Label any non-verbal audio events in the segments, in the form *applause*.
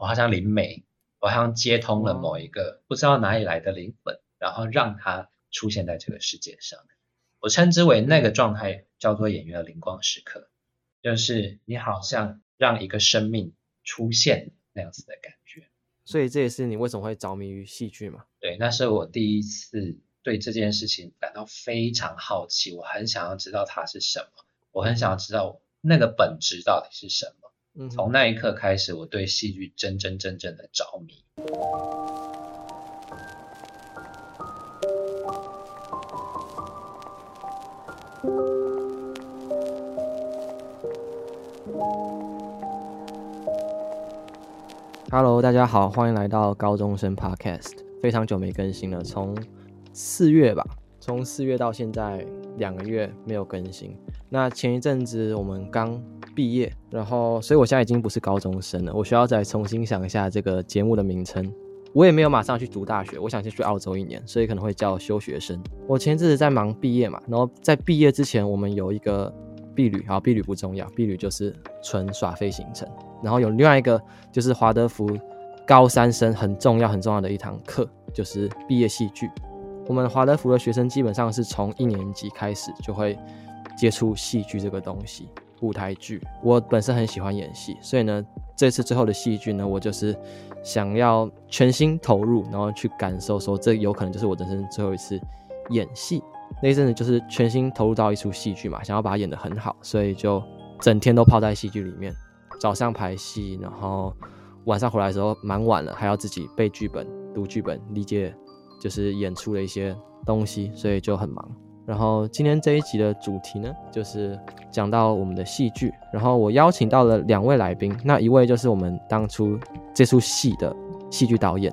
我好像灵媒，我好像接通了某一个不知道哪里来的灵魂，然后让它出现在这个世界上。我称之为那个状态叫做演员的灵光时刻，就是你好像让一个生命出现那样子的感觉。所以这也是你为什么会着迷于戏剧嘛？对，那是我第一次对这件事情感到非常好奇，我很想要知道它是什么，我很想要知道那个本质到底是什么。嗯，从那一刻开始，我对戏剧真真正正的着迷。Hello，大家好，欢迎来到高中生 Podcast。非常久没更新了，从四月吧，从四月到现在两个月没有更新。那前一阵子我们刚毕业，然后所以我现在已经不是高中生了，我需要再重新想一下这个节目的名称。我也没有马上去读大学，我想先去澳洲一年，所以可能会叫休学生。我前阵子在忙毕业嘛，然后在毕业之前，我们有一个毕旅，好，毕旅不重要，毕旅就是纯耍费行程。然后有另外一个就是华德福高三生很重要很重要的一堂课，就是毕业戏剧。我们华德福的学生基本上是从一年级开始就会接触戏剧这个东西，舞台剧。我本身很喜欢演戏，所以呢，这次最后的戏剧呢，我就是想要全心投入，然后去感受说，这有可能就是我人生最后一次演戏。那一阵子就是全心投入到一出戏剧嘛，想要把它演得很好，所以就整天都泡在戏剧里面。早上排戏，然后晚上回来的时候蛮晚了，还要自己背剧本、读剧本、理解就是演出的一些东西，所以就很忙。然后今天这一集的主题呢，就是讲到我们的戏剧。然后我邀请到了两位来宾，那一位就是我们当初这出戏的戏剧导演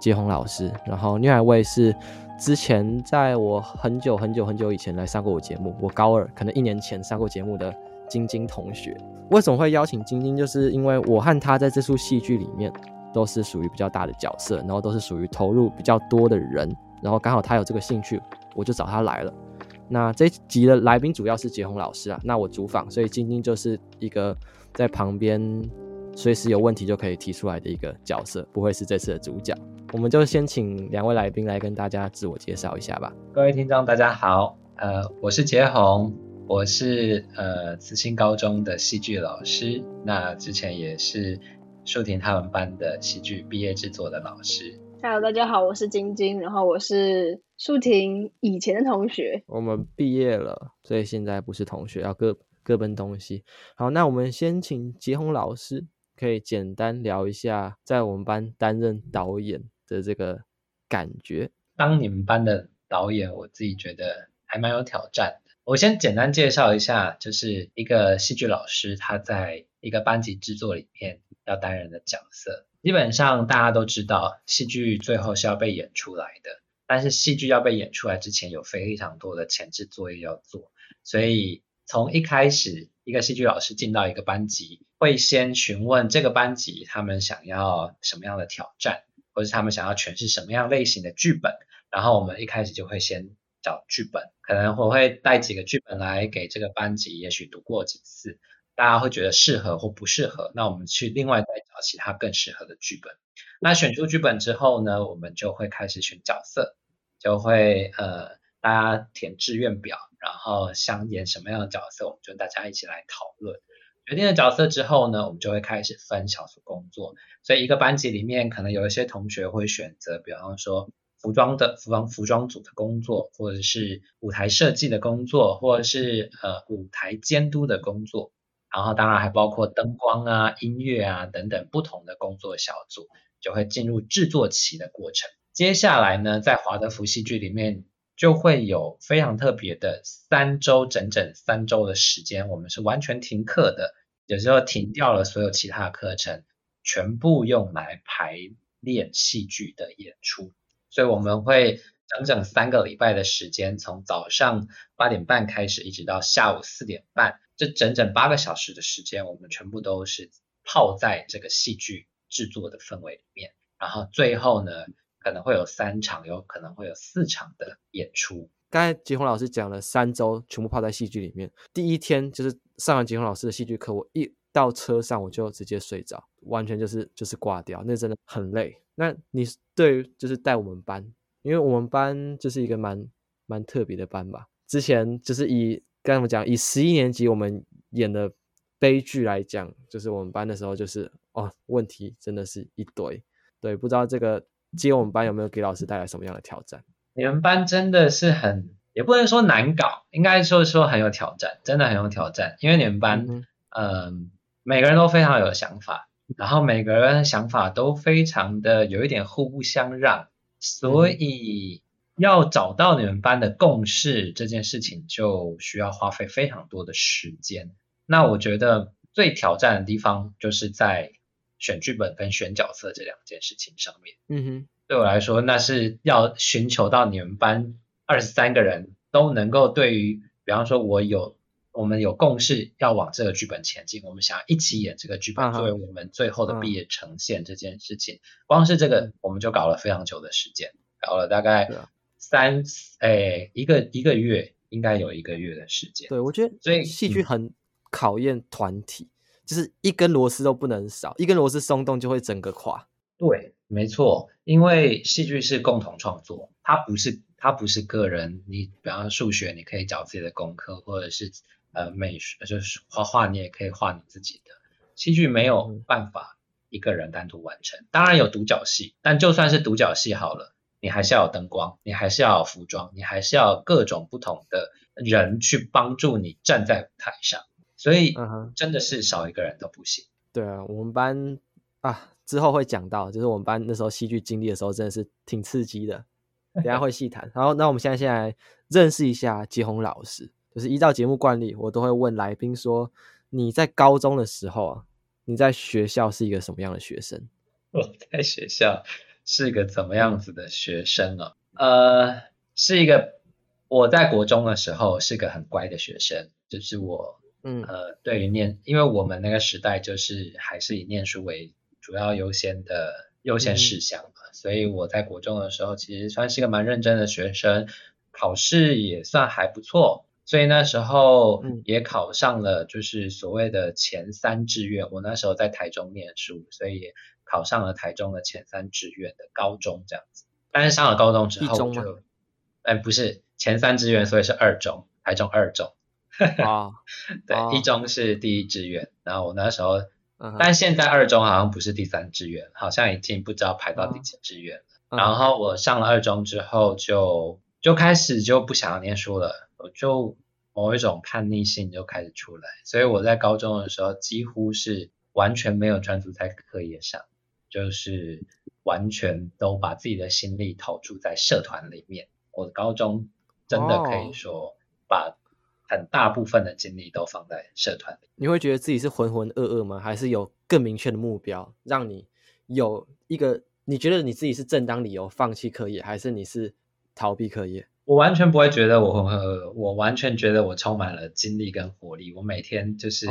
杰鸿老师，然后另外一位是之前在我很久很久很久以前来上过我节目，我高二可能一年前上过节目的。晶晶同学为什么会邀请晶晶？就是因为我和她在这出戏剧里面都是属于比较大的角色，然后都是属于投入比较多的人，然后刚好他有这个兴趣，我就找他来了。那这一集的来宾主要是杰鸿老师啊，那我主访，所以晶晶就是一个在旁边随时有问题就可以提出来的一个角色，不会是这次的主角。我们就先请两位来宾来跟大家自我介绍一下吧。各位听众，大家好，呃，我是杰鸿。我是呃慈心高中的戏剧老师，那之前也是树婷他们班的戏剧毕业制作的老师。Hello，大家好，我是晶晶，然后我是树婷以前的同学。我们毕业了，所以现在不是同学，要各各奔东西。好，那我们先请杰鸿老师可以简单聊一下在我们班担任导演的这个感觉。当你们班的导演，我自己觉得还蛮有挑战的。我先简单介绍一下，就是一个戏剧老师，他在一个班级制作里面要担任的角色。基本上大家都知道，戏剧最后是要被演出来的，但是戏剧要被演出来之前，有非常多的前置作业要做。所以从一开始，一个戏剧老师进到一个班级，会先询问这个班级他们想要什么样的挑战，或是他们想要诠释什么样类型的剧本，然后我们一开始就会先。找剧本，可能我会带几个剧本来给这个班级，也许读过几次，大家会觉得适合或不适合，那我们去另外再找其他更适合的剧本。那选出剧本之后呢，我们就会开始选角色，就会呃大家填志愿表，然后想演什么样的角色，我们就大家一起来讨论。决定了角色之后呢，我们就会开始分小组工作。所以一个班级里面，可能有一些同学会选择，比方说。服装的服装服装组的工作，或者是舞台设计的工作，或者是呃舞台监督的工作，然后当然还包括灯光啊、音乐啊等等不同的工作小组，就会进入制作期的过程。接下来呢，在华德福戏剧里面就会有非常特别的三周，整整三周的时间，我们是完全停课的，有时候停掉了所有其他课程，全部用来排练戏剧的演出。所以我们会整整三个礼拜的时间，从早上八点半开始，一直到下午四点半，这整整八个小时的时间，我们全部都是泡在这个戏剧制作的氛围里面。然后最后呢，可能会有三场，有可能会有四场的演出。刚才杰鸿老师讲了三周全部泡在戏剧里面，第一天就是上完杰鸿老师的戏剧课，我一到车上我就直接睡着，完全就是就是挂掉，那真的很累。那你对就是带我们班，因为我们班就是一个蛮蛮特别的班吧。之前就是以刚才我们讲，以十一年级我们演的悲剧来讲，就是我们班的时候就是哦，问题真的是一堆。对，不知道这个接我们班有没有给老师带来什么样的挑战？你们班真的是很，也不能说难搞，应该说说很有挑战，真的很有挑战。因为你们班，嗯，呃，每个人都非常有想法，然后每个人的想法都非常的有一点互不相让，所以要找到你们班的共识这件事情，就需要花费非常多的时间。那我觉得最挑战的地方就是在。选剧本跟选角色这两件事情上面，嗯哼，对我来说，那是要寻求到你们班二十三个人都能够对于，比方说我有我们有共识要往这个剧本前进，我们想要一起演这个剧本作为我们最后的毕业呈现这件事情，光是这个我们就搞了非常久的时间，搞了大概三诶一个一个月，应该有一个月的时间。对，我觉得，所以戏剧很考验团体。就是一根螺丝都不能少，一根螺丝松动就会整个垮。对，没错，因为戏剧是共同创作，它不是它不是个人。你比方数学，你可以找自己的功课，或者是呃美术，就是画画，你也可以画你自己的。戏剧没有办法一个人单独完成，当然有独角戏，但就算是独角戏好了，你还是要有灯光，你还是要有服装，你还是要有各种不同的人去帮助你站在舞台上。所以，真的是少一个人都不行。Uh. 对啊，我们班啊，之后会讲到，就是我们班那时候戏剧经历的时候，真的是挺刺激的。等下会细谈。然后，那我们现在先来认识一下吉宏老师。就是依照节目惯例，我都会问来宾说：你在高中的时候啊，你在学校是一个什么样的学生？*laughs* 我在学校是一个怎么样子的学生啊？呃，是一个我在国中的时候是个很乖的学生，就是我。嗯呃，对于念，因为我们那个时代就是还是以念书为主要优先的优先事项嘛，嗯，所以我在国中的时候其实算是一个蛮认真的学生，考试也算还不错，所以那时候也考上了就是所谓的前三志愿。我那时候在台中念书，所以也考上了台中的前三志愿的高中这样子。但是上了高中之后就，哎不是前三志愿，所以是二中，台中二中。啊，*laughs* 对，oh. 一中是第一志愿，然后我那时候，uh. 但现在二中好像不是第三志愿，好像已经不知道排到第几志愿了。Uh. 然后我上了二中之后就，就就开始就不想要念书了，我就某一种叛逆性就开始出来，所以我在高中的时候几乎是完全没有专注在课业上，就是完全都把自己的心力投注在社团里面。我的高中真的可以说把。很大部分的精力都放在社团里。你会觉得自己是浑浑噩噩吗？还是有更明确的目标，让你有一个你觉得你自己是正当理由放弃课业，还是你是逃避课业？我完全不会觉得我浑浑噩噩，我完全觉得我充满了精力跟活力。我每天就是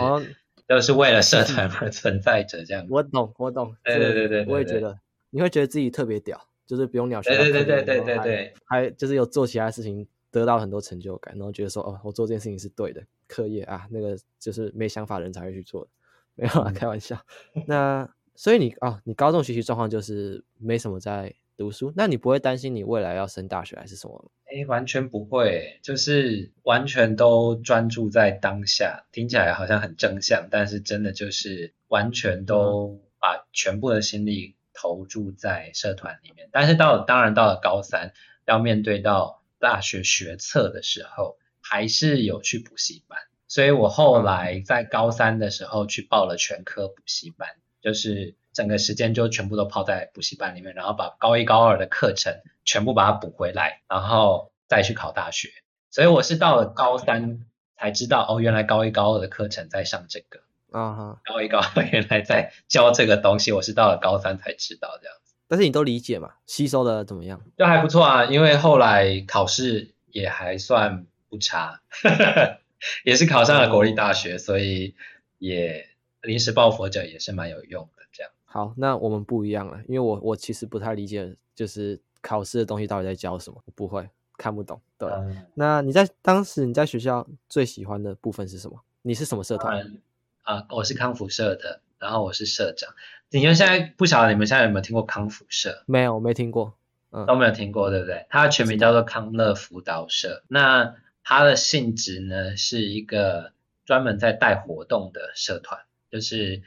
都是为了社团而存在着，这样。我懂，我懂。对对对对，我也觉得你会觉得自己特别屌，就是不用鸟学。对对对对对对，还就是有做其他事情。得到很多成就感，然后觉得说哦，我做这件事情是对的。课业啊，那个就是没想法的人才会去做的，没有啊，开玩笑。那所以你啊、哦，你高中学习状况就是没什么在读书，那你不会担心你未来要升大学还是什么吗？诶，完全不会，就是完全都专注在当下。听起来好像很正向，但是真的就是完全都把全部的心力投注在社团里面。嗯、但是到了，当然到了高三，要面对到。大学学测的时候，还是有去补习班，所以我后来在高三的时候去报了全科补习班，就是整个时间就全部都泡在补习班里面，然后把高一高二的课程全部把它补回来，然后再去考大学。所以我是到了高三才知道，哦，原来高一高二的课程在上这个，啊哈，高一高二原来在教这个东西，我是到了高三才知道这样子。但是你都理解嘛？吸收的怎么样？就还不错啊，因为后来考试也还算不差，*laughs* 也是考上了国立大学，嗯、所以也临时抱佛脚也是蛮有用的。好，那我们不一样了，因为我我其实不太理解，就是考试的东西到底在教什么，我不会看不懂。对、嗯，那你在当时你在学校最喜欢的部分是什么？你是什么社团？啊、呃，我是康复社的，然后我是社长。你们现在不晓得你们现在有没有听过康复社？没有，没听过，嗯，都没有听过，对不对？它的全名叫做康乐辅导社。那它的性质呢，是一个专门在带活动的社团，就是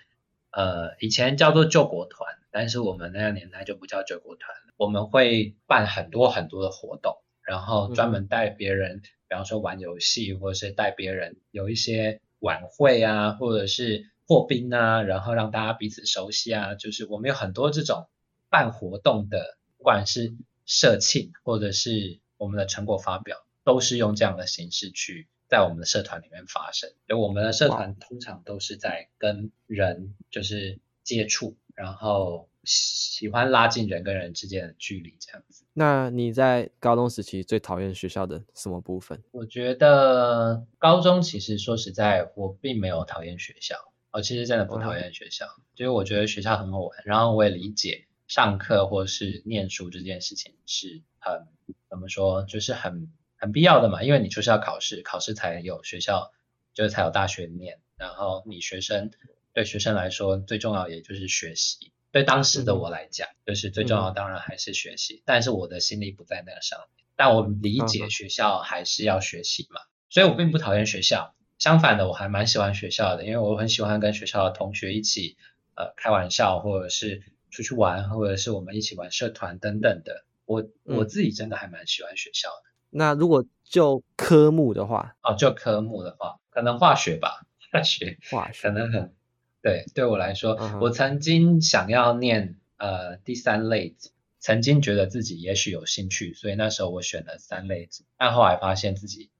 呃以前叫做救国团，但是我们那个年代就不叫救国团了。我们会办很多很多的活动，然后专门带别人，嗯、比方说玩游戏，或者是带别人有一些晚会啊，或者是破冰啊，然后让大家彼此熟悉啊。就是我们有很多这种办活动的，不管是社庆或者是我们的成果发表。都是用这样的形式去在我们的社团里面发生，就我们的社团通常都是在跟人就是接触，然后喜欢拉近人跟人之间的距离这样子。那你在高中时期最讨厌学校的什么部分？我觉得高中其实说实在，我并没有讨厌学校，我其实真的不讨厌学校，嗯、就是我觉得学校很好玩，然后我也理解上课或是念书这件事情是很怎么说，就是很。很必要的嘛，因为你就是要考试，考试才有学校，就是才有大学念。然后你学生对学生来说最重要也就是学习。对当时的我来讲，嗯、就是最重要当然还是学习。嗯、但是我的心力不在那个上面。但我理解学校还是要学习嘛，嗯、所以我并不讨厌学校。相反的，我还蛮喜欢学校的，因为我很喜欢跟学校的同学一起呃开玩笑，或者是出去玩，或者是我们一起玩社团等等的。我我自己真的还蛮喜欢学校的。那如果就科目的话，哦，就科目的话，可能化学吧，化学，化学可能很，对，对我来说，uh. 我曾经想要念呃第三类组，曾经觉得自己也许有兴趣，所以那时候我选了三类组，但后来发现自己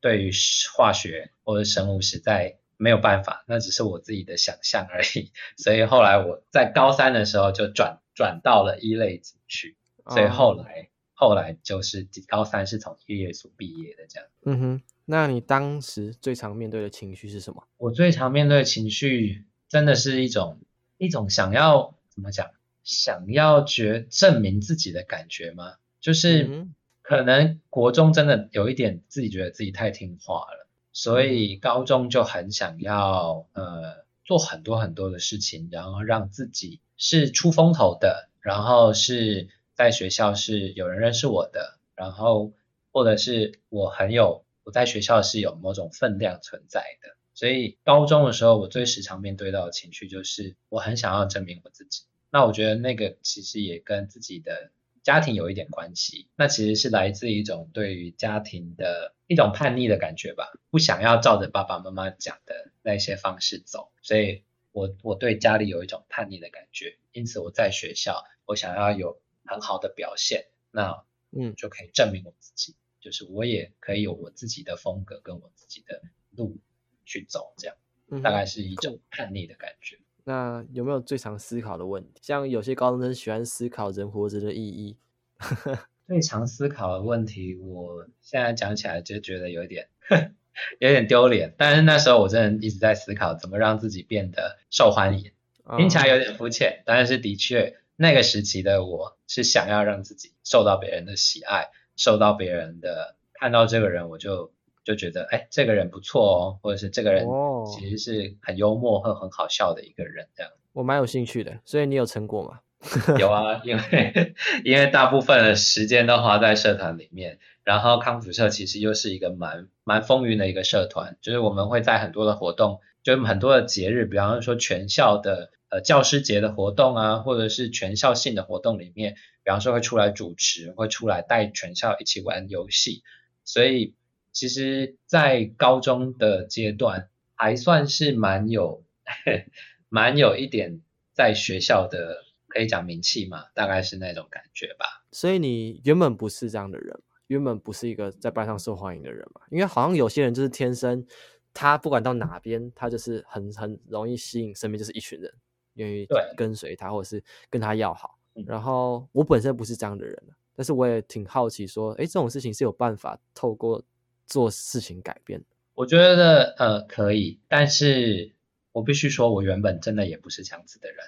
对于化学或者生物实在没有办法，那只是我自己的想象而已，所以后来我在高三的时候就转转到了一类组去，所以后来。Uh. 后来就是高三是从一类组毕业的这样。嗯哼，那你当时最常面对的情绪是什么？我最常面对的情绪真的是一种一种想要怎么讲，想要觉证明自己的感觉吗？就是可能国中真的有一点自己觉得自己太听话了，所以高中就很想要呃做很多很多的事情，然后让自己是出风头的，然后是。在学校是有人认识我的，然后或者是我很有我在学校是有某种分量存在的，所以高中的时候我最时常面对到的情绪就是我很想要证明我自己。那我觉得那个其实也跟自己的家庭有一点关系，那其实是来自一种对于家庭的一种叛逆的感觉吧，不想要照着爸爸妈妈讲的那些方式走，所以我我对家里有一种叛逆的感觉，因此我在学校我想要有。很好的表现，那嗯就可以证明我自己，嗯、就是我也可以有我自己的风格跟我自己的路去走，这样、嗯、大概是一种叛逆的感觉。那有没有最常思考的问题？像有些高中生喜欢思考人活着的意义。*laughs* 最常思考的问题，我现在讲起来就觉得有点 *laughs* 有点丢脸，但是那时候我真的一直在思考怎么让自己变得受欢迎，听起来有点肤浅，但是的确。那个时期的我是想要让自己受到别人的喜爱，受到别人的看到这个人，我就就觉得，哎，这个人不错哦，或者是这个人其实是很幽默和很好笑的一个人，这样。我蛮有兴趣的，所以你有成果吗？*laughs* 有啊，因为因为大部分的时间都花在社团里面，然后康辅社其实又是一个蛮蛮风云的一个社团，就是我们会在很多的活动，就很多的节日，比方说全校的。呃，教师节的活动啊，或者是全校性的活动里面，比方说会出来主持，会出来带全校一起玩游戏，所以其实，在高中的阶段还算是蛮有，*laughs* 蛮有一点在学校的可以讲名气嘛，大概是那种感觉吧。所以你原本不是这样的人，原本不是一个在班上受欢迎的人嘛？因为好像有些人就是天生，他不管到哪边，他就是很很容易吸引身边就是一群人。愿意跟随他，或者是跟他要好。然后我本身不是这样的人，但是我也挺好奇，说，哎，这种事情是有办法透过做事情改变？我觉得呃可以，但是我必须说，我原本真的也不是这样子的人。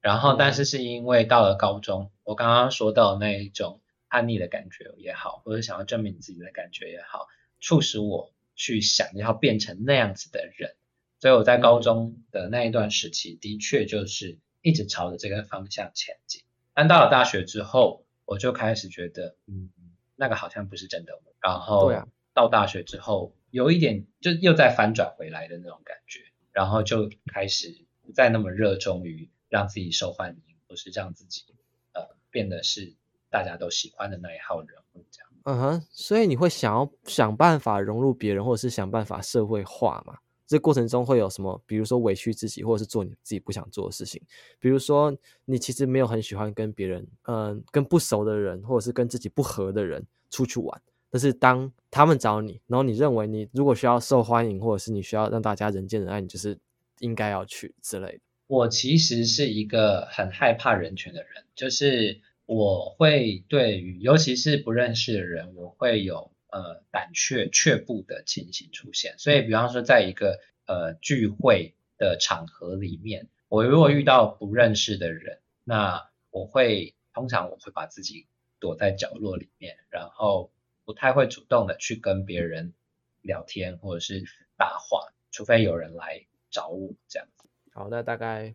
然后，但是是因为到了高中，嗯、我刚刚说到那一种叛逆的感觉也好，或者想要证明自己的感觉也好，促使我去想要变成那样子的人。所以我在高中的那一段时期，的确就是一直朝着这个方向前进。但到了大学之后，我就开始觉得，嗯，那个好像不是真的。然后到大学之后，有一点就又再翻转回来的那种感觉，然后就开始不再那么热衷于让自己受欢迎，或是让自己呃变得是大家都喜欢的那一号人物这样。嗯哼，所以你会想要想办法融入别人，或者是想办法社会化嘛？这过程中会有什么？比如说委屈自己，或者是做你自己不想做的事情。比如说，你其实没有很喜欢跟别人，嗯、跟不熟的人，或者是跟自己不合的人出去玩。但是当他们找你，然后你认为你如果需要受欢迎，或者是你需要让大家人见人爱，你就是应该要去之类的。我其实是一个很害怕人群的人，就是我会对于尤其是不认识的人，我会有。呃，胆怯却步的情形出现，所以比方说，在一个呃聚会的场合里面，我如果遇到不认识的人，那我会通常我会把自己躲在角落里面，然后不太会主动的去跟别人聊天或者是搭话，除非有人来找我这样子。好，那大概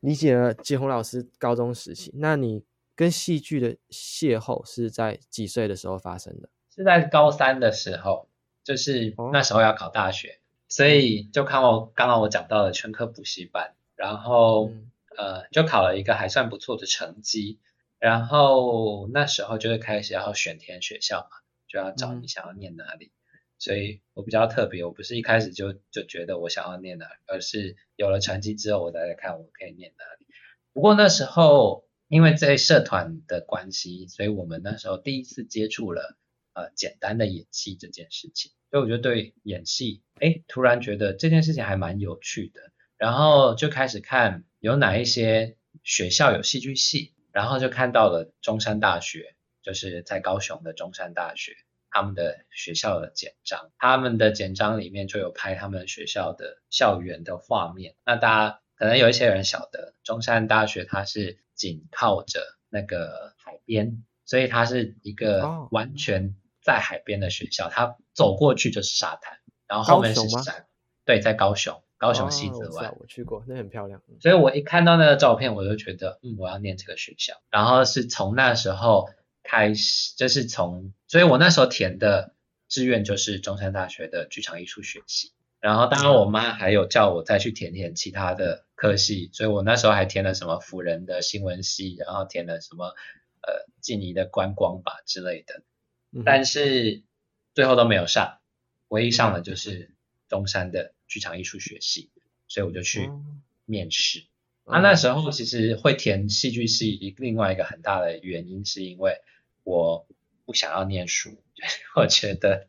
理解了杰鸿老师高中时期，那你跟戏剧的邂逅是在几岁的时候发生的？是在高三的时候，就是那时候要考大学，哦、所以就看我刚刚我讲到的全科补习班，然后、嗯、呃就考了一个还算不错的成绩，然后那时候就是开始要选填学校嘛，就要找你想要念哪里，嗯、所以我比较特别，我不是一开始就就觉得我想要念哪里，而是有了成绩之后我再来看我可以念哪里。不过那时候因为在社团的关系，所以我们那时候第一次接触了。呃，简单的演戏这件事情，所以我就对演戏，哎，突然觉得这件事情还蛮有趣的，然后就开始看有哪一些学校有戏剧系，然后就看到了中山大学，就是在高雄的中山大学，他们的学校的简章，他们的简章里面就有拍他们学校的校园的画面。那大家可能有一些人晓得，中山大学它是紧靠着那个海边，所以它是一个完全。在海边的学校，他走过去就是沙滩，然后后面是山。对，在高雄，高雄西子湾。我，我去过，那很漂亮。所以我一看到那个照片，我就觉得，嗯，我要念这个学校。然后是从那时候开始，就是从，所以我那时候填的志愿就是中山大学的剧场艺术学系。然后当然我妈还有叫我再去填填其他的科系，所以我那时候还填了什么辅仁的新闻系，然后填了什么呃静宜的观光吧之类的。但是最后都没有上，唯一上的就是中山的剧场艺术学系，所以我就去面试。那、那时候其实会填戏剧系，另外一个很大的原因是因为我不想要念书，*laughs* 我觉得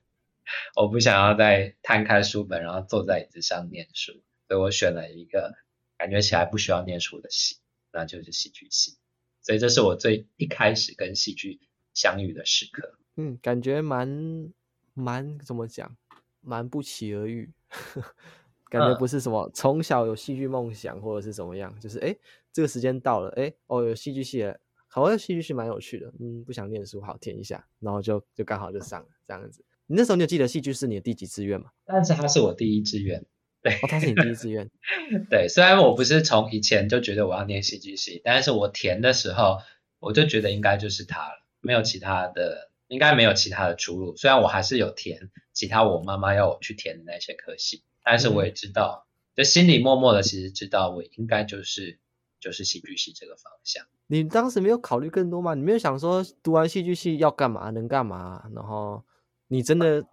我不想要再摊开书本，然后坐在椅子上念书，所以我选了一个感觉起来不需要念书的系，那就是戏剧系。所以这是我最一开始跟戏剧相遇的时刻。嗯，感觉蛮蛮怎么讲，蛮不期而遇，*laughs* 感觉不是什么从小有戏剧梦想或者是怎么样，就是哎，这个时间到了，哎，哦，有戏剧系了，好像戏剧系蛮有趣的，嗯，不想念书，好填一下，然后就就刚好就上了这样子。你那时候你有记得戏剧是你的第几志愿吗？但是它是我第一志愿，对，哦，它是你第一志愿，*laughs* 对，虽然我不是从以前就觉得我要念戏剧系，但是我填的时候我就觉得应该就是它了，没有其他的。应该没有其他的出路，虽然我还是有填其他我妈妈要我去填的那些科系，但是我也知道，就心里默默的其实知道我应该就是就是戏剧系这个方向。你当时没有考虑更多吗？你没有想说读完戏剧系要干嘛，能干嘛？然后你真的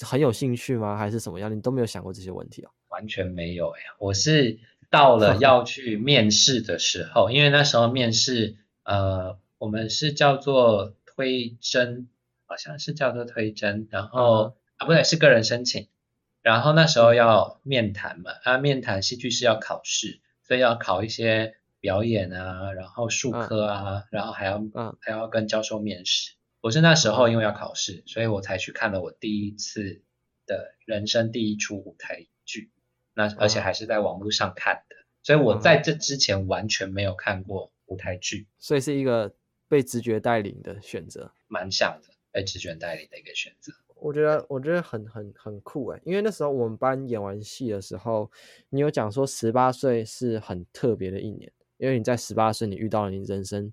很有兴趣吗？还是什么样？你都没有想过这些问题哦？完全没有呀，我是到了要去面试的时候，因为那时候面试，呃，我们是叫做。推甄好像是叫做推甄，然后啊不对，是个人申请，然后那时候要面谈嘛，啊面谈戏剧是要考试，所以要考一些表演啊，然后术科啊，然后还要嗯。还要跟教授面试。我是那时候因为要考试，所以我才去看了我第一次的人生第一出舞台剧，那而且还是在网络上看的，所以我在这之前完全没有看过舞台剧，所以是一个。被直觉带领的选择，蛮像的。被直觉带领的一个选择。我觉得我觉得很很很酷哎，因为那时候我们班演完戏的时候，你有讲说十八岁是很特别的一年，因为你在十八岁你遇到了你人生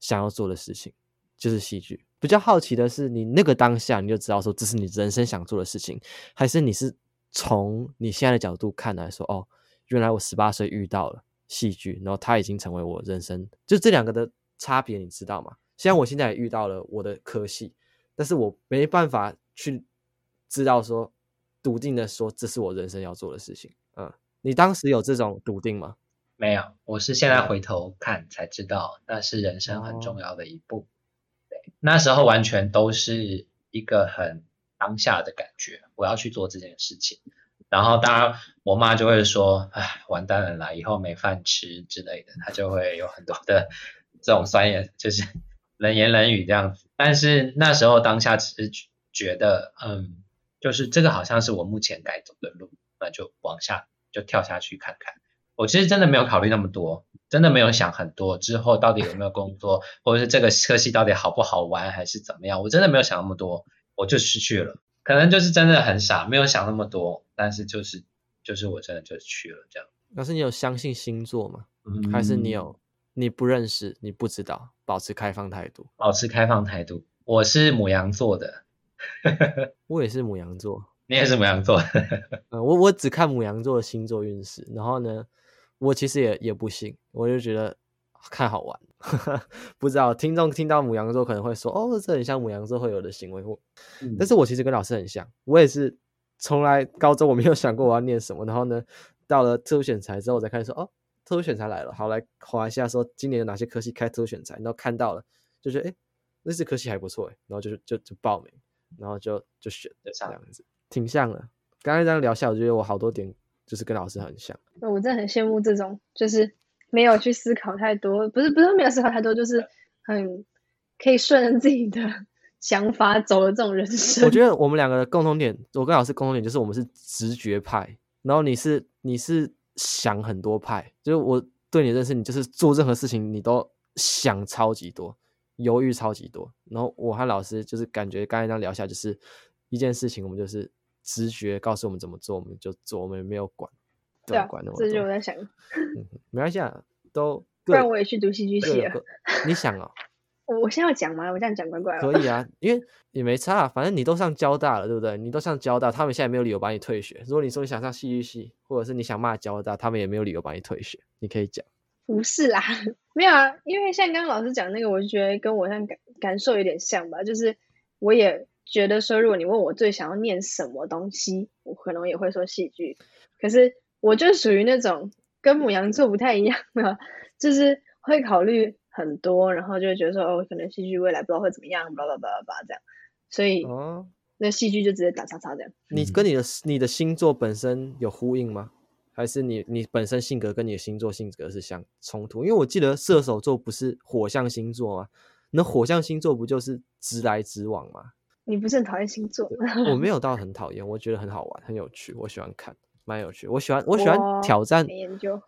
想要做的事情，就是戏剧。比较好奇的是，你那个当下你就知道说这是你人生想做的事情，还是你是从你现在的角度看来说，哦，原来我十八岁遇到了戏剧，然后它已经成为我人生，就这两个的差别，你知道吗？虽然我现在也遇到了我的科系，但是我没办法去知道说笃定的说这是我人生要做的事情。嗯，你当时有这种笃定吗？没有，我是现在回头看才知道，那是人生很重要的一步。对那时候完全都是一个很当下的感觉，我要去做这件事情。然后当然我妈就会说：“哎，完蛋了啦，以后没饭吃之类的。”她就会有很多的这种酸言，就是 *laughs* 冷言冷语这样子。但是那时候当下只是觉得，嗯，就是这个好像是我目前该走的路，那就往下就跳下去看看。我其实真的没有考虑那么多。真的没有想很多，之后到底有没有工作，*laughs* 或者是这个科系到底好不好玩，还是怎么样？我真的没有想那么多，我就失去了。可能就是真的很傻，没有想那么多，但是就是就是我真的就去了这样。老师，你有相信星座吗？嗯，还是你有你不认识，你不知道，保持开放态度。保持开放态度。我是母羊座的，*laughs* 我也是母羊座，你也是母羊座。*laughs* 嗯，我我只看母羊座的星座运势，然后呢，我其实也也不信，我就觉得看好玩，*laughs* 不知道听众听到母羊座可能会说，哦，这很像母羊座会有的行为。嗯，但是我其实跟老师很像，我也是从来高中我没有想过我要念什么，然后呢，到了特殊选才之后我才开始说，哦，特殊选材来了，好，来划一下说今年有哪些科系开特殊选材，然后看到了就觉得，哎，那这科系还不错，哎，然后就就就报名，然后就就选这样子，挺像的。刚才这样聊下，我觉得我好多点。就是跟老师很像，那我真的很羡慕这种，就是没有去思考太多，不是不是没有思考太多，就是很可以顺着自己的想法走的这种人生。我觉得我们两个的共同点，我跟老师共同点就是我们是直觉派，然后你是你是想很多派，就是我对你认识，你就是做任何事情你都想超级多，犹豫超级多，然后我和老师就是感觉刚才这样聊下，就是一件事情，我们就是。直觉告诉我们怎么做，我们就做，我们也没有管，对啊，管那么多。这就我在想，嗯，没关系啊，都不然我也去读戏剧系了。你想哦，我我现在要讲吗？我这样讲怪怪。可以啊，因为也没差啊，反正你都上交大了，对不对？你都上交大，他们现在没有理由把你退学。如果你说你想上戏剧系，或者是你想骂交大，他们也没有理由把你退学。你可以讲。不是啦，*laughs* 没有啊，因为像刚刚老师讲那个，我就觉得跟我像感感受有点像吧，就是我也。觉得说，如果你问我最想要念什么东西，我可能也会说戏剧。可是我就属于那种跟母羊座不太一样的，*laughs* 就是会考虑很多，然后就会觉得说，哦，可能戏剧未来不知道会怎么样，巴拉巴拉巴拉这样。所以，哦，那戏剧就直接打叉叉这样。你跟你的你的星座本身有呼应吗？还是你你本身性格跟你的星座性格是相冲突？因为我记得射手座不是火象星座吗？那火象星座不就是直来直往吗？你不是很讨厌星座？我没 *laughs* 有到很讨厌，我觉得很好玩，很有趣，我喜欢看，蛮有趣。我喜欢我喜欢挑战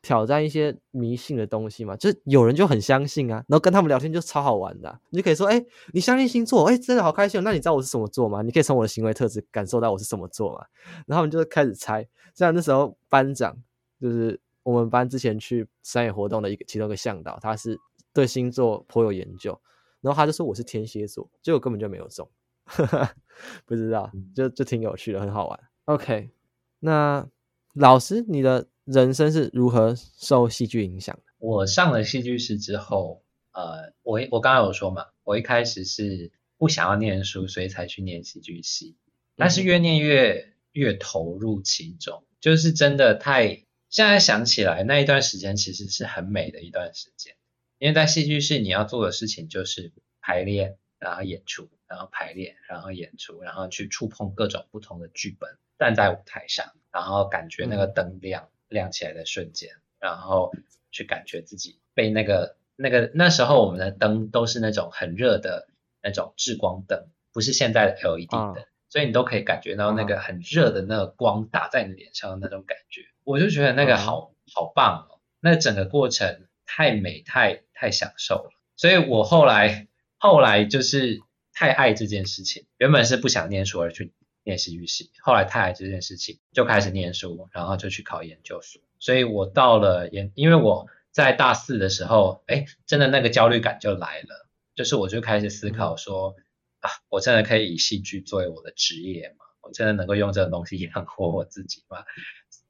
挑战一些迷信的东西嘛，就是有人就很相信啊，然后跟他们聊天就超好玩的啊。你就可以说，哎，你相信星座？哎，真的好开心。那你知道我是什么座吗？你可以从我的行为特质感受到我是什么座嘛？然后他们就开始猜。像那时候班长就是我们班之前去山野活动的一个其中一个向导，他是对星座颇有研究，然后他就说我是天蝎座，结果根本就没有中。*laughs* 不知道，就就挺有趣的，很好玩。OK，那老师，你的人生是如何受戏剧影响的？我上了戏剧室之后，呃，我我刚刚有说嘛，我一开始是不想要念书，所以才去念戏剧系，但是越念越越投入其中，就是真的太。现在想起来，那一段时间其实是很美的一段时间，因为在戏剧室你要做的事情就是排练，然后演出。然后排练，然后演出，然后去触碰各种不同的剧本，站在舞台上，然后感觉那个灯亮、嗯、亮起来的瞬间，然后去感觉自己被那个那个那时候我们的灯都是那种很热的那种制光灯，不是现在的 LED 灯，哦、所以你都可以感觉到那个很热的那个光打在你脸上的那种感觉，哦、我就觉得那个好、哦、好棒哦，那整个过程太美太太享受了，所以我后来后来就是。太爱这件事情，原本是不想念书而去练习预习，后来太爱这件事情，就开始念书，然后就去考研究所。所以我到了研，因为我在大四的时候，哎，真的那个焦虑感就来了，就是我就开始思考说，啊，我真的可以以戏剧作为我的职业吗？我真的能够用这个东西养活我自己吗？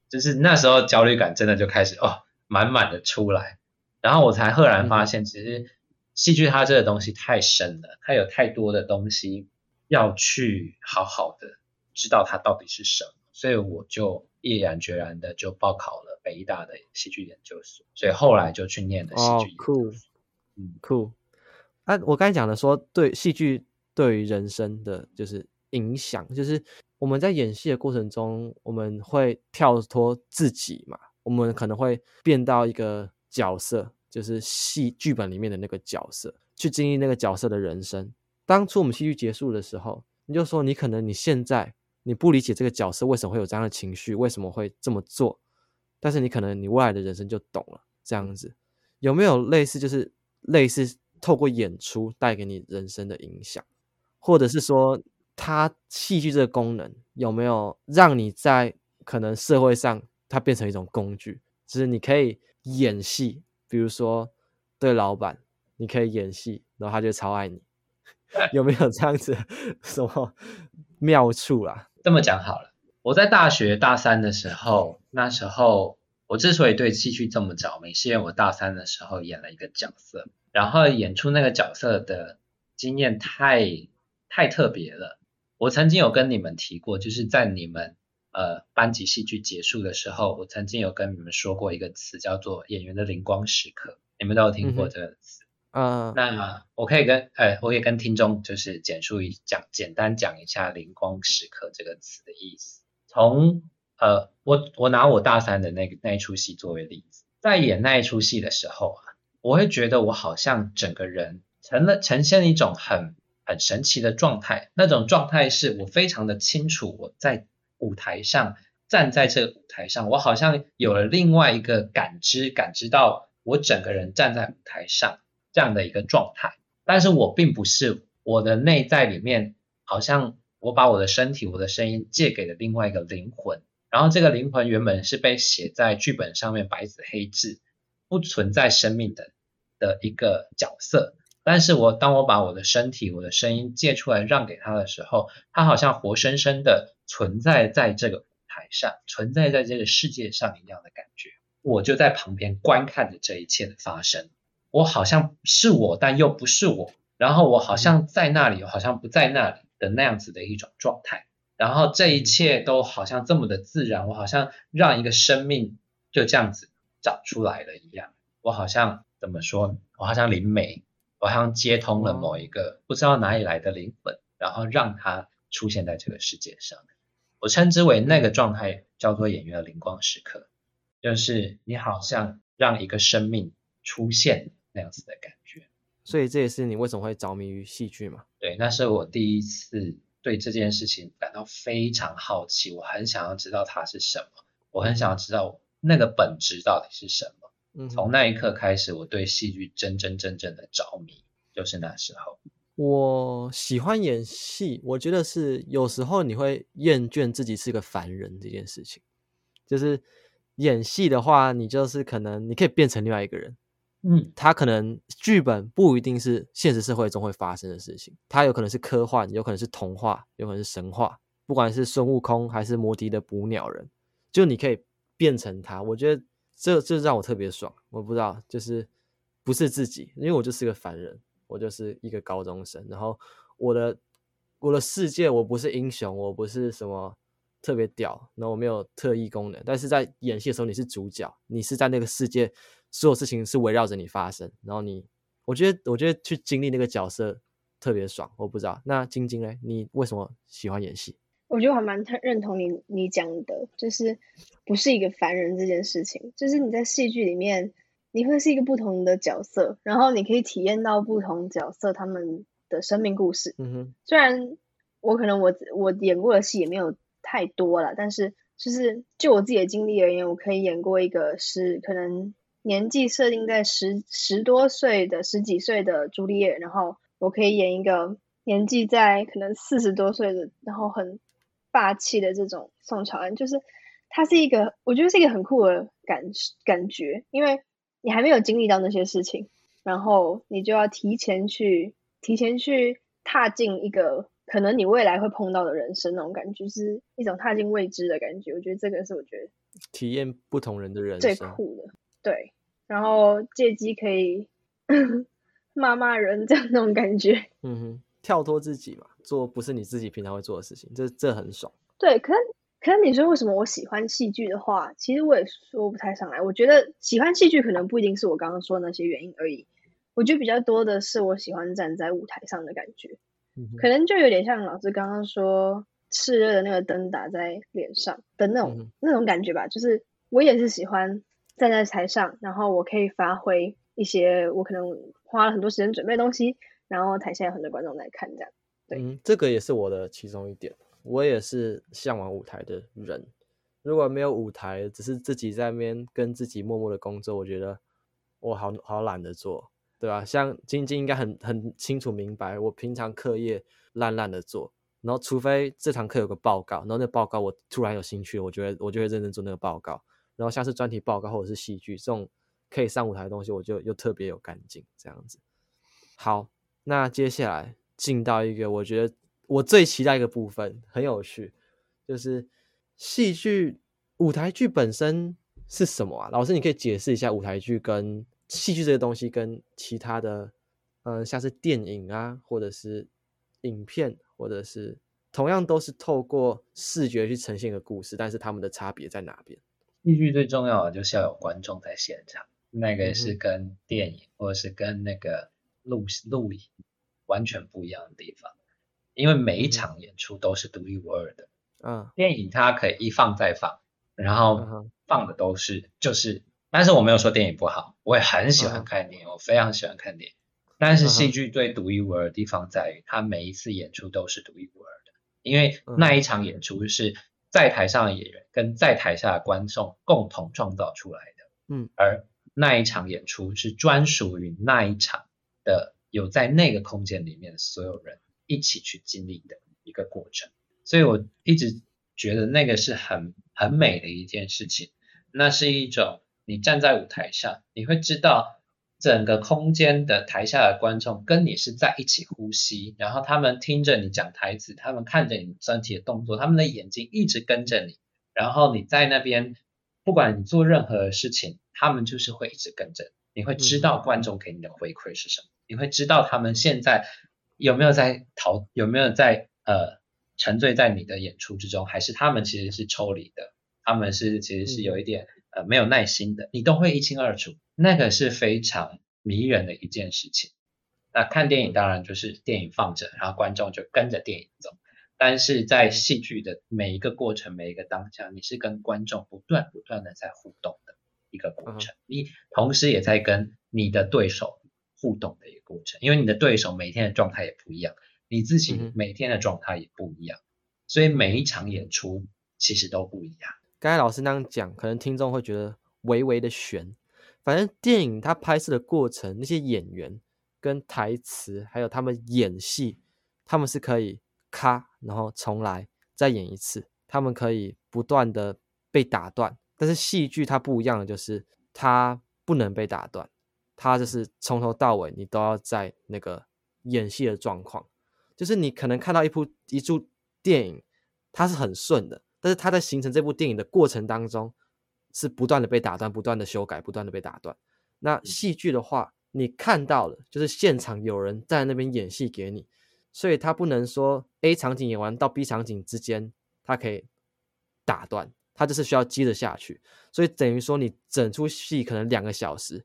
就是那时候焦虑感真的就开始哦，满满的出来，然后我才赫然发现，其实戏剧它这个东西太深了，它有太多的东西要去好好的知道它到底是什么，所以我就毅然决然的就报考了北艺大的戏剧研究所，所以后来就去念了戏剧研究所。哦，酷，嗯，酷。啊，我刚才讲的说，对戏剧对于人生的就是影响，就是。我们在演戏的过程中，我们会跳脱自己嘛，我们可能会变到一个角色，就是戏剧本里面的那个角色，去经历那个角色的人生。当初我们戏剧结束的时候，你就说你可能你现在你不理解这个角色为什么会有这样的情绪，为什么会这么做，但是你可能你未来的人生就懂了。这样子有没有类似就是类似透过演出带给你人生的影响，或者是说？它戏剧这个功能有没有让你在可能社会上它变成一种工具？就是你可以演戏，比如说对老板，你可以演戏，然后他就超爱你，*laughs* 有没有这样子什么妙处啦？这么讲好了，我在大学大三的时候，那时候我之所以对戏剧这么着迷，是因为我大三的时候演了一个角色，然后演出那个角色的经验太太特别了。我曾经有跟你们提过，就是在你们呃班级戏剧结束的时候，我曾经有跟你们说过一个词，叫做演员的灵光时刻。你们都有听过这个词？嗯那我可以跟呃，我也跟听众就是简述一讲，简单讲一下“灵光时刻”这个词的意思。从呃，我我拿我大三的那个那一出戏作为例子，在演那一出戏的时候啊，我会觉得我好像整个人成了呈现一种很。很神奇的状态，那种状态是我非常的清楚，我在舞台上站在这个舞台上，我好像有了另外一个感知，感知到我整个人站在舞台上这样的一个状态。但是我并不是我的内在里面，好像我把我的身体、我的声音借给了另外一个灵魂，然后这个灵魂原本是被写在剧本上面白纸黑字，不存在生命的的一个角色。但是我当我把我的身体、我的声音借出来让给他的时候，他好像活生生的存在在这个舞台上，存在在这个世界上一样的感觉。我就在旁边观看着这一切的发生，我好像是我，但又不是我。然后我好像在那里，好像不在那里的那样子的一种状态。然后这一切都好像这么的自然，我好像让一个生命就这样子长出来了一样。我好像怎么说？我好像灵媒。我好像接通了某一个不知道哪里来的灵魂，然后让它出现在这个世界上。我称之为那个状态叫做演员的灵光时刻，就是你好像让一个生命出现那样子的感觉。所以这也是你为什么会着迷于戏剧嘛？对，那是我第一次对这件事情感到非常好奇，我很想要知道它是什么，我很想要知道那个本质到底是什么。嗯从那一刻开始，我对戏剧真真正正的着迷，就是那时候。我喜欢演戏，我觉得是有时候你会厌倦自己是个凡人这件事情。就是演戏的话，你就是可能你可以变成另外一个人。嗯，他可能剧本不一定是现实社会中会发生的事情，它有可能是科幻，有可能是童话，有可能是神话。不管是孙悟空还是摩迪的捕鸟人，就你可以变成他。我觉得。这这让我特别爽，我不知道，就是不是自己，因为我就是个凡人，我就是一个高中生，然后我的我的世界，我不是英雄，我不是什么特别屌，然后我没有特异功能，但是在演戏的时候，你是主角，你是在那个世界，所有事情是围绕着你发生，然后你，我觉得，我觉得去经历那个角色特别爽，我不知道，那晶晶嘞，你为什么喜欢演戏？我觉得我还蛮认同你你讲的，就是不是一个凡人这件事情，就是你在戏剧里面，你会是一个不同的角色，然后你可以体验到不同角色他们的生命故事。嗯哼，虽然我可能我我演过的戏也没有太多了，但是就是就我自己的经历而言，我可以演过一个是可能年纪设定在十十多岁的十几岁的朱丽叶，然后我可以演一个年纪在可能四十多岁的，然后很霸气的这种宋乔安，就是他是一个，我觉得是一个很酷的感感觉，因为你还没有经历到那些事情，然后你就要提前去提前去踏进一个可能你未来会碰到的人生那种感觉，是一种踏进未知的感觉。我觉得这个是我觉得体验不同人的人生最酷的，对。然后借机可以骂骂人，这样那种感觉。嗯哼，跳脱自己嘛，做不是你自己平常会做的事情，这这很爽。对，可是可是你说为什么我喜欢戏剧的话，其实我也说不太上来。我觉得喜欢戏剧可能不一定是我刚刚说的那些原因而已。我觉得比较多的是我喜欢站在舞台上的感觉，嗯、可能就有点像老师刚刚说炽热的那个灯打在脸上的那种、嗯、那种感觉吧。就是我也是喜欢。站在台上，然后我可以发挥一些我可能花了很多时间准备的东西，然后台下有很多观众在看，这样。对，嗯，这个也是我的其中一点。我也是向往舞台的人。如果没有舞台，只是自己在那边跟自己默默的工作，我觉得我好好懒得做，对吧？像晶晶应该很很清楚明白，我平常课业烂烂的做，然后除非这堂课有个报告，然后那报告我突然有兴趣，我觉得我就会认真做那个报告。然后像是专题报告或者是戏剧这种可以上舞台的东西，我就又特别有干劲这样子。好，那接下来进到一个我觉得我最期待一个部分，很有趣，就是戏剧舞台剧本身是什么啊？老师，你可以解释一下舞台剧跟戏剧这个东西跟其他的，嗯、像是电影啊，或者是影片，或者是同样都是透过视觉去呈现一个故事，但是他们的差别在哪边？戏剧最重要的就是要有观众在现场，那个是跟电影或者是跟那个录录影完全不一样的地方，因为每一场演出都是独一无二的。嗯，电影它可以一放再放，然后放的都是就是，但是我没有说电影不好，我也很喜欢看电影，我非常喜欢看电影。但是戏剧最独一无二的地方在于，它每一次演出都是独一无二的，因为那一场演出是。在台上的演员跟在台下的观众共同创造出来的，嗯，而那一场演出是专属于那一场的，有在那个空间里面的所有人一起去经历的一个过程，所以我一直觉得那个是很很美的一件事情，那是一种你站在舞台上，你会知道。整个空间的台下的观众跟你是在一起呼吸，然后他们听着你讲台词，他们看着你身体的动作，他们的眼睛一直跟着你，然后你在那边，不管你做任何事情，他们就是会一直跟着你。你会知道观众给你的回馈是什么，你会知道他们现在有没有在逃，有没有在呃沉醉在你的演出之中，还是他们其实是抽离的，他们是其实是有一点呃没有耐心的，你都会一清二楚。那个是非常迷人的一件事情。那看电影当然就是电影放着，然后观众就跟着电影走。但是在戏剧的每一个过程、每一个当下，你是跟观众不断不断的在互动的一个过程。你同时也在跟你的对手互动的一个过程，因为你的对手每天的状态也不一样，你自己每天的状态也不一样，所以每一场演出其实都不一样。刚才老师那样讲，可能听众会觉得微微的悬。反正电影它拍摄的过程，那些演员跟台词，还有他们演戏，他们是可以咔，然后重来再演一次，他们可以不断的被打断。但是戏剧它不一样的就是，它不能被打断，它就是从头到尾你都要在那个演戏的状况。就是你可能看到一部一部电影，它是很顺的，但是它在形成这部电影的过程当中。是不断的被打断，不断的修改，不断的被打断。那戏剧的话，你看到了，就是现场有人在那边演戏给你，所以他不能说 A 场景演完到 B 场景之间，他可以打断，他就是需要接着下去。所以等于说，你整出戏可能两个小时，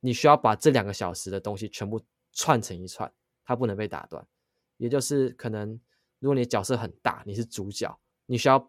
你需要把这两个小时的东西全部串成一串，它不能被打断。也就是可能，如果你的角色很大，你是主角，你需要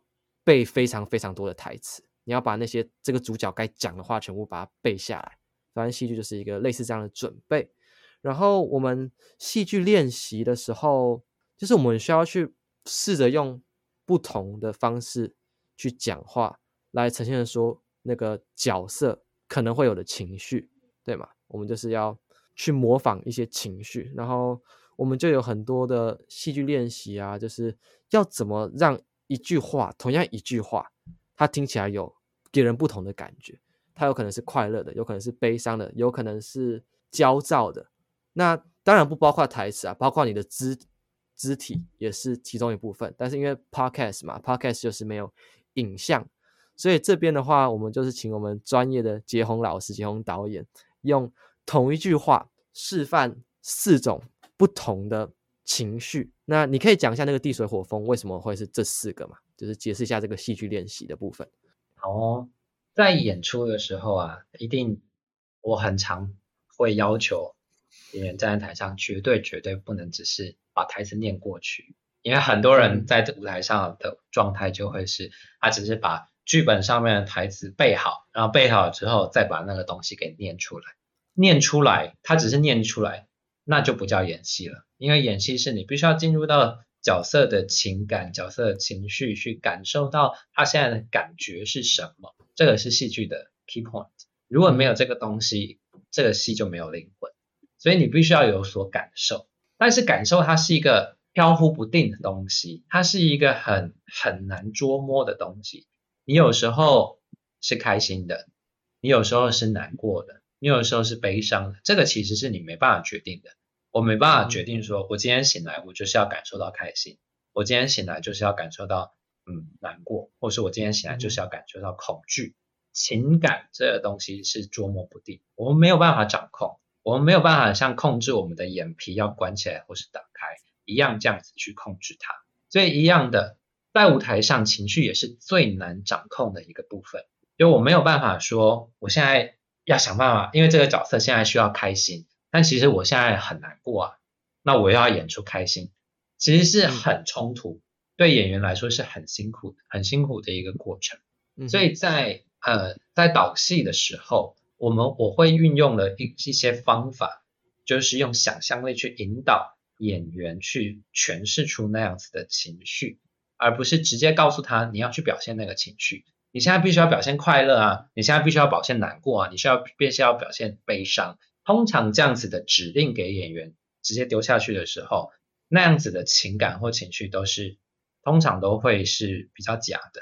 背非常非常多的台词。你要把那些这个主角该讲的话全部把它背下来，反正戏剧就是一个类似这样的准备。然后我们戏剧练习的时候，就是我们需要去试着用不同的方式去讲话，来呈现说那个角色可能会有的情绪，对吗？我们就是要去模仿一些情绪。然后我们就有很多的戏剧练习啊，就是要怎么让一句话，同样一句话，它听起来有给人不同的感觉。它有可能是快乐的，有可能是悲伤的，有可能是焦躁的。那当然不包括台词啊，包括你的肢肢体也是其中一部分。但是因为 podcast 嘛，podcast 就是没有影像，所以这边的话，我们就是请我们专业的杰鸿老师、杰鸿导演，用同一句话示范四种不同的情绪。那你可以讲一下那个地水火风为什么会是这四个嘛？就是解释一下这个戏剧练习的部分。好哦。在演出的时候啊，一定我很常会要求演员站在台上，绝对绝对不能只是把台词念过去，因为很多人在这舞台上的状态就会是，他只是把剧本上面的台词背好，然后背好之后再把那个东西给念出来，念出来，他只是念出来，那就不叫演戏了，因为演戏是你必须要进入到角色的情感、角色的情绪，去感受到他现在的感觉是什么。这个是戏剧的 key point，如果没有这个东西，这个戏就没有灵魂。所以你必须要有所感受，但是感受它是一个飘忽不定的东西，它是一个很很难捉摸的东西。你有时候是开心的，你有时候是难过的，你有时候是悲伤的，这个其实是你没办法决定的。我没办法决定说，我今天醒来，我就是要感受到开心；我今天醒来就是要感受到。嗯，难过，或是我今天醒来就是要感觉到恐惧，情感这个东西是捉摸不定，我们没有办法掌控，我们没有办法像控制我们的眼皮要关起来或是打开一样这样子去控制它。所以一样的，在舞台上情绪也是最难掌控的一个部分，就我没有办法说我现在要想办法，因为这个角色现在需要开心，但其实我现在很难过啊，那我要演出开心，其实是很冲突。对演员来说是很辛苦的，很辛苦的一个过程。所以在呃在导戏的时候，我们我会运用了一一些方法，就是用想象力去引导演员去诠释出那样子的情绪，而不是直接告诉他你要去表现那个情绪。你现在必须要表现快乐啊，你现在必须要表现难过啊，你需要必须要表现悲伤。通常这样子的指令给演员直接丢下去的时候，那样子的情感或情绪都是。通常都会是比较假的，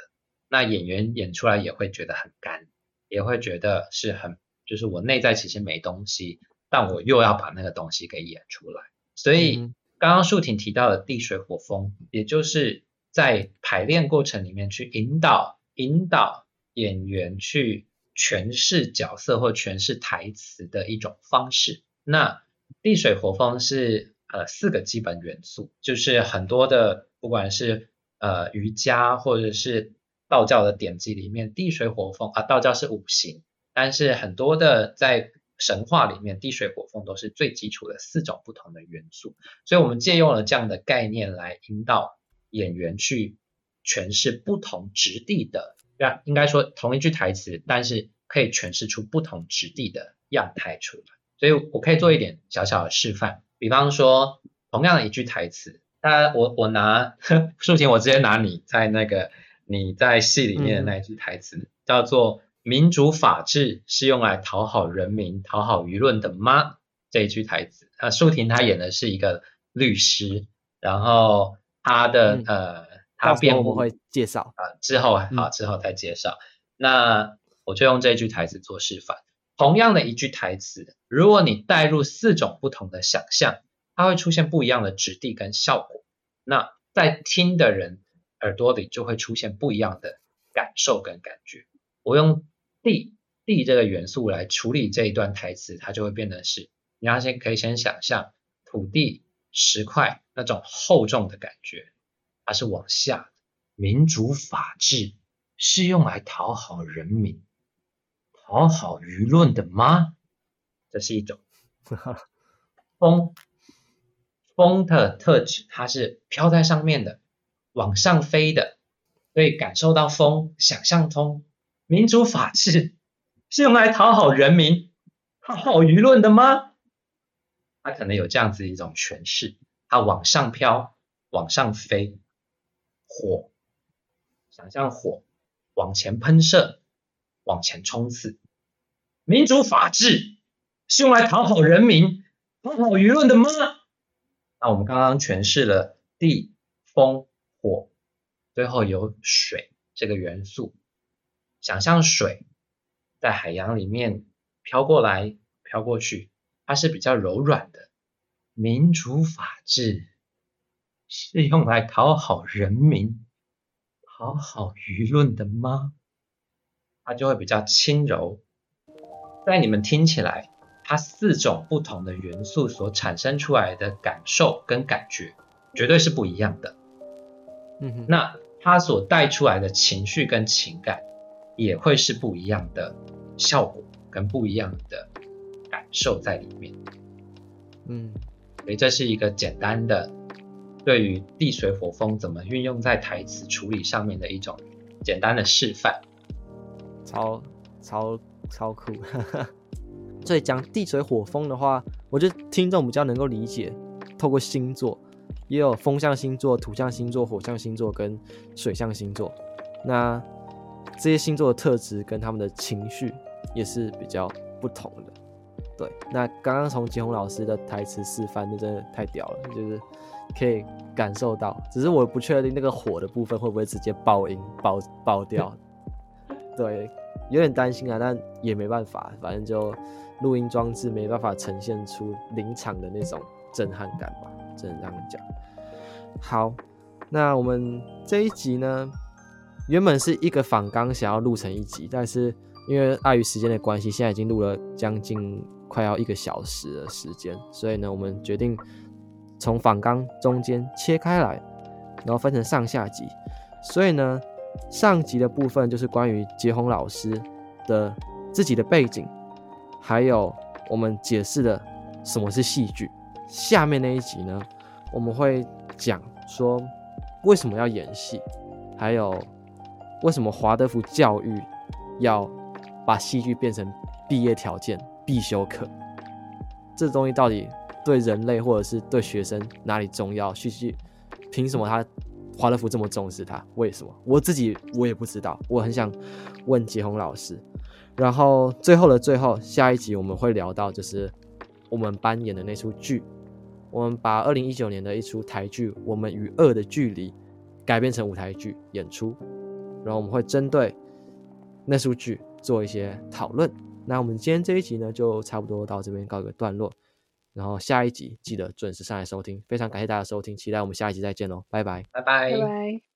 那演员演出来也会觉得很干，也会觉得是很，就是我内在其实没东西，但我又要把那个东西给演出来。所以刚刚树婷提到的地水火风，也就是在排练过程里面去引导引导演员去诠释角色或诠释台词的一种方式。那地水火风是呃四个基本元素，就是很多的。不管是呃瑜伽或者是道教的典籍里面，地水火风啊，道教是五行，但是很多的在神话里面，地水火风都是最基础的四种不同的元素，所以我们借用了这样的概念来引导演员去诠释不同质地的，对啊，应该说同一句台词，但是可以诠释出不同质地的样态出来，所以我可以做一点小小的示范，比方说同样的一句台词。那我我拿树婷，*laughs* 我直接拿你在那个你在戏里面的那一句台词，嗯、叫做“民主法治是用来讨好人民、讨好舆论的吗？”这一句台词，啊，树婷他演的是一个律师，然后他的、嗯、呃，他辩护会介绍啊，之后好之后再介绍。嗯、那我就用这句台词做示范。同样的一句台词，如果你带入四种不同的想象。它会出现不一样的质地跟效果，那在听的人耳朵里就会出现不一样的感受跟感觉。我用地地这个元素来处理这一段台词，它就会变得是，你要先可以先想象土地石块那种厚重的感觉，它是往下的。民主法治是用来讨好人民、讨好舆论的吗？这是一种 *laughs* 风。风的特质，它是飘在上面的，往上飞的，所以感受到风，想象通。民主法治 *laughs* 是用来讨好人民、讨好舆论的吗？它可能有这样子一种诠释，它往上飘，往上飞，火，想象火往前喷射，往前冲刺。民主法治是用来讨好人民、讨好舆论的吗？那我们刚刚诠释了地、风、火，最后有水这个元素。想象水在海洋里面飘过来、飘过去，它是比较柔软的。民主法治是用来讨好人民、讨好舆论的吗？它就会比较轻柔。在你们听起来，它四种不同的元素所产生出来的感受跟感觉，绝对是不一样的。嗯哼，那它所带出来的情绪跟情感，也会是不一样的效果跟不一样的感受在里面。嗯。所以这是一个简单的对于地水火风怎么运用在台词处理上面的一种简单的示范，超超超酷。*laughs* 所以讲地水火风的话，我觉得听众比较能够理解。透过星座，也有风象星座、土象星座、火象星座跟水象星座。那这些星座的特质跟他们的情绪也是比较不同的。对，那刚刚从吉鸿老师的台词示范，那真的太屌了，就是可以感受到。只是我不确定那个火的部分会不会直接爆音爆爆掉。*laughs* 对，有点担心啊，但也没办法，反正就录音装置没办法呈现出临场的那种震撼感吧，只能这样讲。好，那我们这一集呢，原本是一个仿纲想要录成一集，但是因为碍于时间的关系，现在已经录了将近。快要一个小时的时间，所以呢，我们决定从反纲中间切开来，然后分成上下集。所以呢，上集的部分就是关于杰鸿老师的自己的背景，还有我们解释了什么是戏剧。下面那一集呢，我们会讲说为什么要演戏，还有为什么华德福教育要把戏剧变成毕业条件。必修课，这东西到底对人类或者是对学生哪里重要？戏剧凭什么他华德福这么重视他？为什么？我自己我也不知道。我很想问杰鸿老师。然后最后的最后，下一集我们会聊到就是我们班演的那出剧，我们把二零一九年的一出台剧《我们与恶的距离》改编成舞台剧演出，然后我们会针对那出剧做一些讨论。那我们今天这一集呢，就差不多到这边告一个段落，然后下一集记得准时上来收听，非常感谢大家收听，期待我们下一集再见喽，拜拜，拜拜。拜拜。